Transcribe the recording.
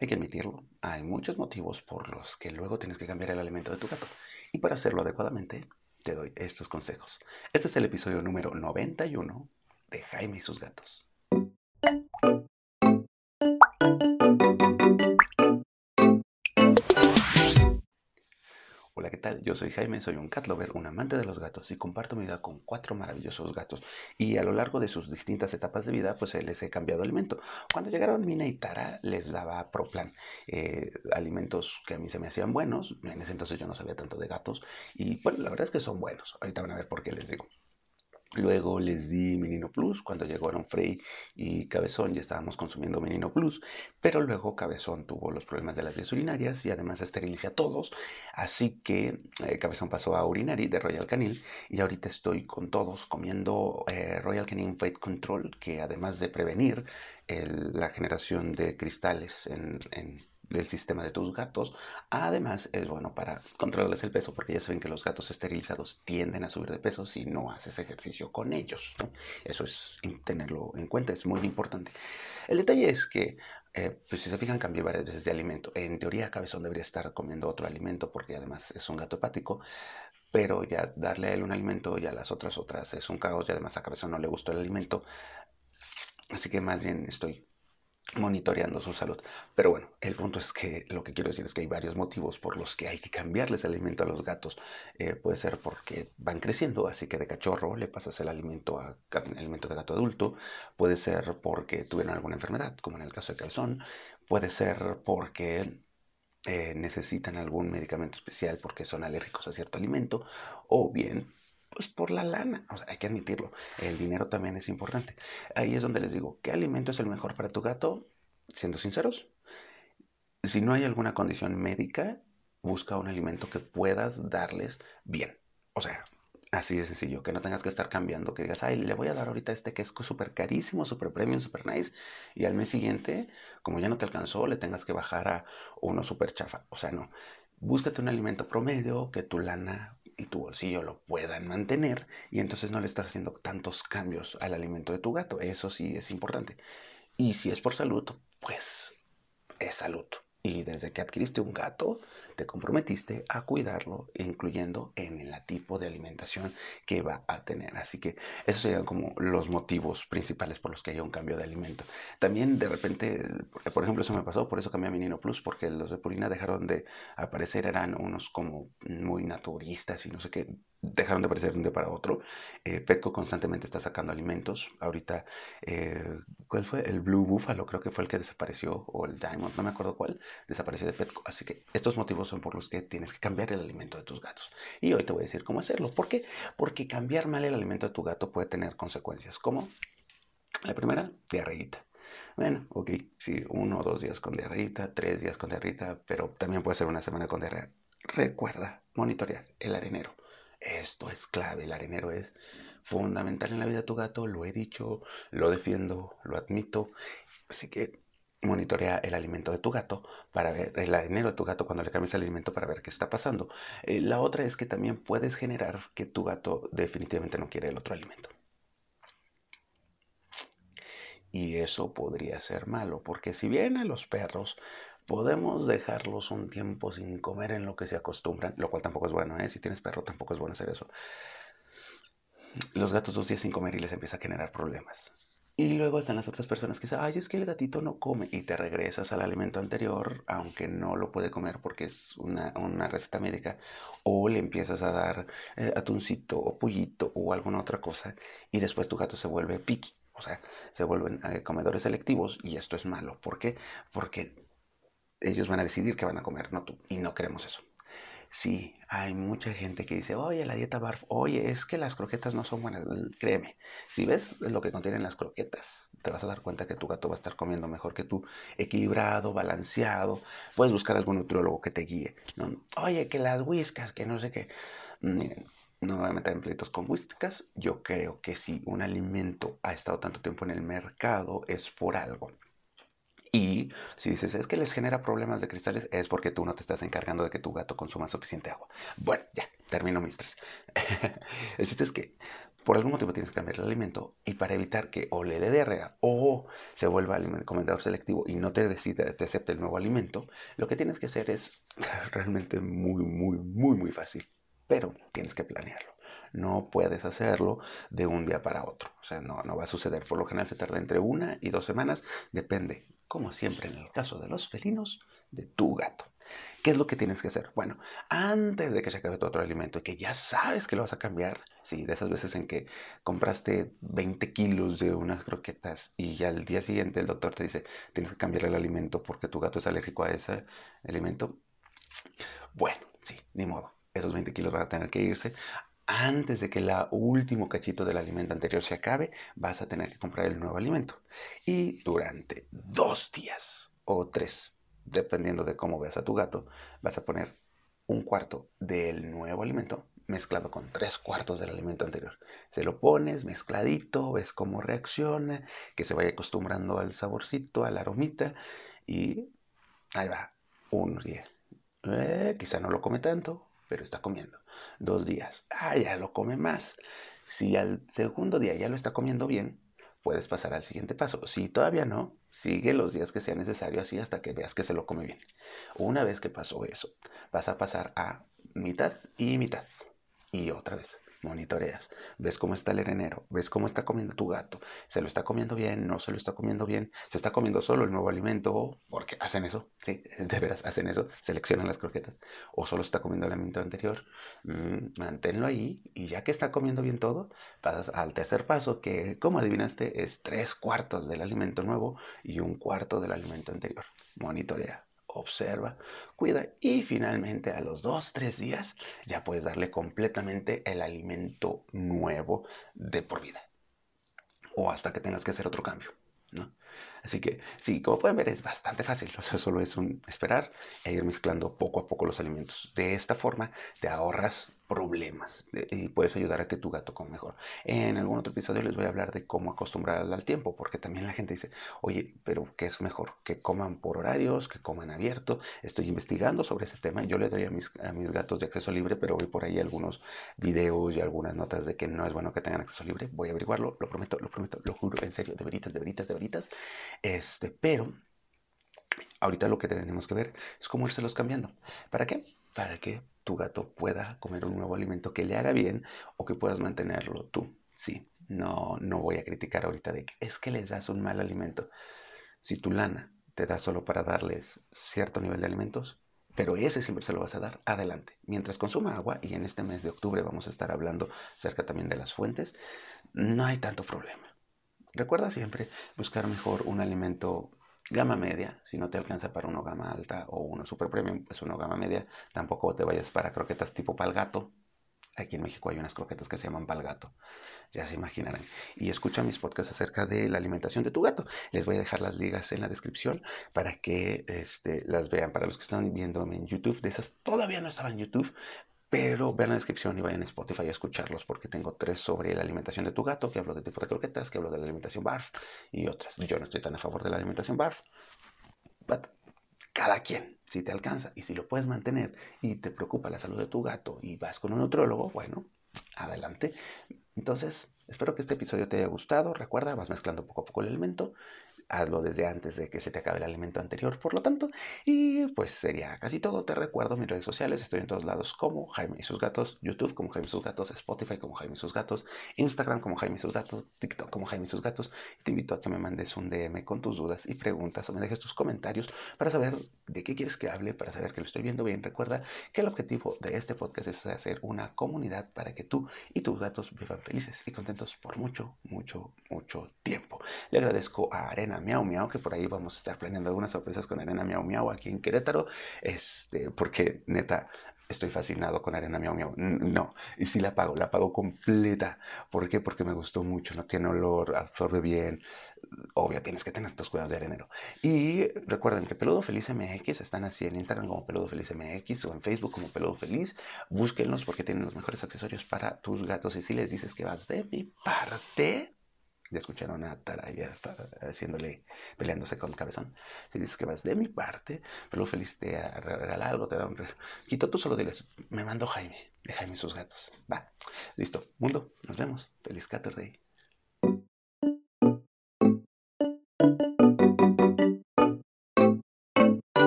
Hay que admitirlo, hay muchos motivos por los que luego tienes que cambiar el alimento de tu gato. Y para hacerlo adecuadamente, te doy estos consejos. Este es el episodio número 91 de Jaime y sus gatos. Hola, ¿qué tal? Yo soy Jaime, soy un cat lover, un amante de los gatos y comparto mi vida con cuatro maravillosos gatos. Y a lo largo de sus distintas etapas de vida, pues les he cambiado alimento. Cuando llegaron Mina y Tara, les daba Proplan, eh, alimentos que a mí se me hacían buenos. En ese entonces yo no sabía tanto de gatos y bueno, la verdad es que son buenos. Ahorita van a ver por qué les digo. Luego les di Menino Plus cuando llegaron Frey y Cabezón ya estábamos consumiendo Menino Plus, pero luego Cabezón tuvo los problemas de las vías urinarias y además esteriliza a todos, así que eh, Cabezón pasó a Urinari de Royal Canin y ahorita estoy con todos comiendo eh, Royal Canin Weight Control que además de prevenir la generación de cristales en el sistema de tus gatos. Además, es bueno para controlarles el peso, porque ya saben que los gatos esterilizados tienden a subir de peso si no haces ejercicio con ellos. Eso es tenerlo en cuenta, es muy importante. El detalle es que, eh, pues si se fijan, cambié varias veces de alimento. En teoría, Cabezón debería estar comiendo otro alimento, porque además es un gato hepático, pero ya darle a él un alimento y a las otras otras es un caos, y además a Cabezón no le gustó el alimento. Así que más bien estoy monitoreando su salud. Pero bueno, el punto es que lo que quiero decir es que hay varios motivos por los que hay que cambiarles el alimento a los gatos. Eh, puede ser porque van creciendo, así que de cachorro le pasas el alimento a alimento de gato adulto. Puede ser porque tuvieron alguna enfermedad, como en el caso de calzón. Puede ser porque eh, necesitan algún medicamento especial porque son alérgicos a cierto alimento. O bien pues por la lana, o sea, hay que admitirlo, el dinero también es importante. Ahí es donde les digo, ¿qué alimento es el mejor para tu gato? Siendo sinceros, si no hay alguna condición médica, busca un alimento que puedas darles bien. O sea, así de sencillo, que no tengas que estar cambiando, que digas, ay, le voy a dar ahorita este que es súper carísimo, súper premium, súper nice, y al mes siguiente, como ya no te alcanzó, le tengas que bajar a uno súper chafa. O sea, no. Búscate un alimento promedio que tu lana y tu bolsillo lo puedan mantener y entonces no le estás haciendo tantos cambios al alimento de tu gato. Eso sí es importante. Y si es por salud, pues es salud. Y desde que adquiriste un gato, te comprometiste a cuidarlo, incluyendo en el tipo de alimentación que va a tener. Así que esos serían como los motivos principales por los que haya un cambio de alimento. También de repente, por ejemplo, eso me pasó, por eso cambié a mi Nino Plus, porque los de Purina dejaron de aparecer, eran unos como muy naturistas y no sé qué, dejaron de aparecer de un día para otro. Eh, Petco constantemente está sacando alimentos. Ahorita, eh, ¿cuál fue? El Blue Buffalo creo que fue el que desapareció, o el Diamond, no me acuerdo cuál, desapareció de Petco. Así que estos motivos son por los que tienes que cambiar el alimento de tus gatos. Y hoy te voy a decir cómo hacerlo. ¿Por qué? Porque cambiar mal el alimento de tu gato puede tener consecuencias. ¿Cómo? La primera, diarreíta. Bueno, ok, sí, uno o dos días con diarreíta, tres días con diarreíta, pero también puede ser una semana con diarrea. Recuerda monitorear el arenero. Esto es clave, el arenero es fundamental en la vida de tu gato, lo he dicho, lo defiendo, lo admito. Así que monitorea el alimento de tu gato para ver el arenero de tu gato cuando le cambies el alimento para ver qué está pasando. Eh, la otra es que también puedes generar que tu gato definitivamente no quiere el otro alimento. Y eso podría ser malo, porque si bien a los perros podemos dejarlos un tiempo sin comer en lo que se acostumbran, lo cual tampoco es bueno, ¿eh? Si tienes perro tampoco es bueno hacer eso. Los gatos dos días sin comer y les empieza a generar problemas. Y luego están las otras personas que dicen, ay, es que el gatito no come y te regresas al alimento anterior, aunque no lo puede comer porque es una, receta médica, o le empiezas a dar eh, atuncito o pollito o alguna otra cosa y después tu gato se vuelve piqui, o sea, se vuelven eh, comedores selectivos y esto es malo. ¿Por qué? Porque ellos van a decidir qué van a comer, no tú. Y no queremos eso. Sí, hay mucha gente que dice, oye, la dieta BARF, oye, es que las croquetas no son buenas. Créeme, si ves lo que contienen las croquetas, te vas a dar cuenta que tu gato va a estar comiendo mejor que tú, equilibrado, balanceado. Puedes buscar algún nutriólogo que te guíe. Oye, que las whiskas, que no sé qué. Miren, no me voy a meter en pleitos con whiskas. Yo creo que si un alimento ha estado tanto tiempo en el mercado es por algo Y si dices, es que les genera problemas de cristales, es porque tú no te estás encargando de que tu gato consuma suficiente agua. Bueno, ya, termino mi estrés. el chiste es que por algún motivo tienes que cambiar el alimento y para evitar que o le dé diarrea o se vuelva comendador selectivo y no te decida, te acepte el nuevo alimento, lo que tienes que hacer es realmente muy, muy, muy, muy fácil. Pero tienes que planearlo. No puedes hacerlo de un día para otro. O sea, no, no va a suceder. Por lo general se tarda entre una y dos semanas. Depende, como siempre en el caso de los felinos, de tu gato. ¿Qué es lo que tienes que hacer? Bueno, antes de que se acabe tu otro alimento y que ya sabes que lo vas a cambiar, sí, de esas veces en que compraste 20 kilos de unas croquetas y ya al día siguiente el doctor te dice tienes que cambiar el alimento porque tu gato es alérgico a ese alimento. Bueno, sí, ni modo. Esos 20 kilos van a tener que irse antes de que el último cachito del alimento anterior se acabe, vas a tener que comprar el nuevo alimento. Y durante dos días o tres, dependiendo de cómo veas a tu gato, vas a poner un cuarto del nuevo alimento mezclado con tres cuartos del alimento anterior. Se lo pones mezcladito, ves cómo reacciona, que se vaya acostumbrando al saborcito, a la aromita y ahí va, un día. Eh, quizá no lo come tanto, pero está comiendo. Dos días, ah, ya lo come más. Si al segundo día ya lo está comiendo bien, puedes pasar al siguiente paso. Si todavía no, sigue los días que sea necesario así hasta que veas que se lo come bien. Una vez que pasó eso, vas a pasar a mitad y mitad. Y otra vez monitoreas, ves cómo está el arenero, ves cómo está comiendo tu gato, se lo está comiendo bien, no se lo está comiendo bien, se está comiendo solo el nuevo alimento, porque hacen eso, sí, de veras hacen eso, seleccionan las croquetas, o solo está comiendo el alimento anterior, mm, manténlo ahí y ya que está comiendo bien todo, pasas al tercer paso que, como adivinaste, es tres cuartos del alimento nuevo y un cuarto del alimento anterior. Monitorea observa, cuida y finalmente a los dos, tres días ya puedes darle completamente el alimento nuevo de por vida. O hasta que tengas que hacer otro cambio. ¿no? Así que sí, como pueden ver es bastante fácil, o sea, solo es un esperar e ir mezclando poco a poco los alimentos. De esta forma te ahorras problemas y puedes ayudar a que tu gato coma mejor. En algún otro episodio les voy a hablar de cómo acostumbrar al tiempo, porque también la gente dice, oye, pero ¿qué es mejor? ¿Que coman por horarios? ¿Que coman abierto? Estoy investigando sobre ese tema. Yo le doy a mis, a mis gatos de acceso libre, pero voy por ahí algunos videos y algunas notas de que no es bueno que tengan acceso libre. Voy a averiguarlo, lo prometo, lo prometo, lo juro, en serio, de veritas, de veritas, de veritas. Este, pero ahorita lo que tenemos que ver es cómo irselos cambiando. ¿Para qué? Para que tu gato pueda comer un nuevo alimento que le haga bien o que puedas mantenerlo tú. Sí, no, no voy a criticar ahorita de que es que les das un mal alimento. Si tu lana te da solo para darles cierto nivel de alimentos, pero ese siempre se lo vas a dar adelante. Mientras consuma agua, y en este mes de octubre vamos a estar hablando acerca también de las fuentes, no hay tanto problema. Recuerda siempre buscar mejor un alimento gama media, si no te alcanza para uno gama alta o uno super premium, pues uno gama media, tampoco te vayas para croquetas tipo palgato. Aquí en México hay unas croquetas que se llaman palgato, ya se imaginarán. Y escucha mis podcasts acerca de la alimentación de tu gato. Les voy a dejar las ligas en la descripción para que este, las vean. Para los que están viéndome en YouTube, de esas todavía no estaban en YouTube, pero vean la descripción y vayan a Spotify a escucharlos porque tengo tres sobre la alimentación de tu gato, que hablo de tipo de croquetas, que hablo de la alimentación BARF y otras. Yo no estoy tan a favor de la alimentación BARF, pero cada quien, si te alcanza y si lo puedes mantener y te preocupa la salud de tu gato y vas con un nutrólogo, bueno, adelante. Entonces, espero que este episodio te haya gustado. Recuerda, vas mezclando poco a poco el alimento hazlo desde antes de que se te acabe el alimento anterior, por lo tanto. Y pues sería casi todo. Te recuerdo mis redes sociales, estoy en todos lados como Jaime y sus gatos, YouTube como Jaime y sus gatos, Spotify como Jaime y sus gatos, Instagram como Jaime y sus gatos, TikTok como Jaime y sus gatos. Te invito a que me mandes un DM con tus dudas y preguntas o me dejes tus comentarios para saber de qué quieres que hable, para saber que lo estoy viendo bien. Recuerda que el objetivo de este podcast es hacer una comunidad para que tú y tus gatos vivan felices y contentos por mucho, mucho, mucho tiempo. Le agradezco a Arena Miau Miau, que por ahí vamos a estar planeando algunas sorpresas con Arena Miau Miau aquí en Querétaro, este, porque neta, estoy fascinado con Arena Miau Miau. No, y sí la pago, la pago completa. ¿Por qué? Porque me gustó mucho, no tiene olor, absorbe bien. Obvio, tienes que tener tus cuidados de arenero. Y recuerden que Peludo Feliz MX están así en Instagram como Peludo Feliz MX o en Facebook como Peludo Feliz. Búsquenlos porque tienen los mejores accesorios para tus gatos. Y si les dices que vas de mi parte, Ya escucharon a Taraya haciéndole, peleándose con Cabezón. Si dices que vas de mi parte, pero feliz te regala algo, te da un... Quito, tú solo diles, me mando Jaime, de Jaime sus gatos. Va, listo. Mundo, nos vemos. Feliz gato rey.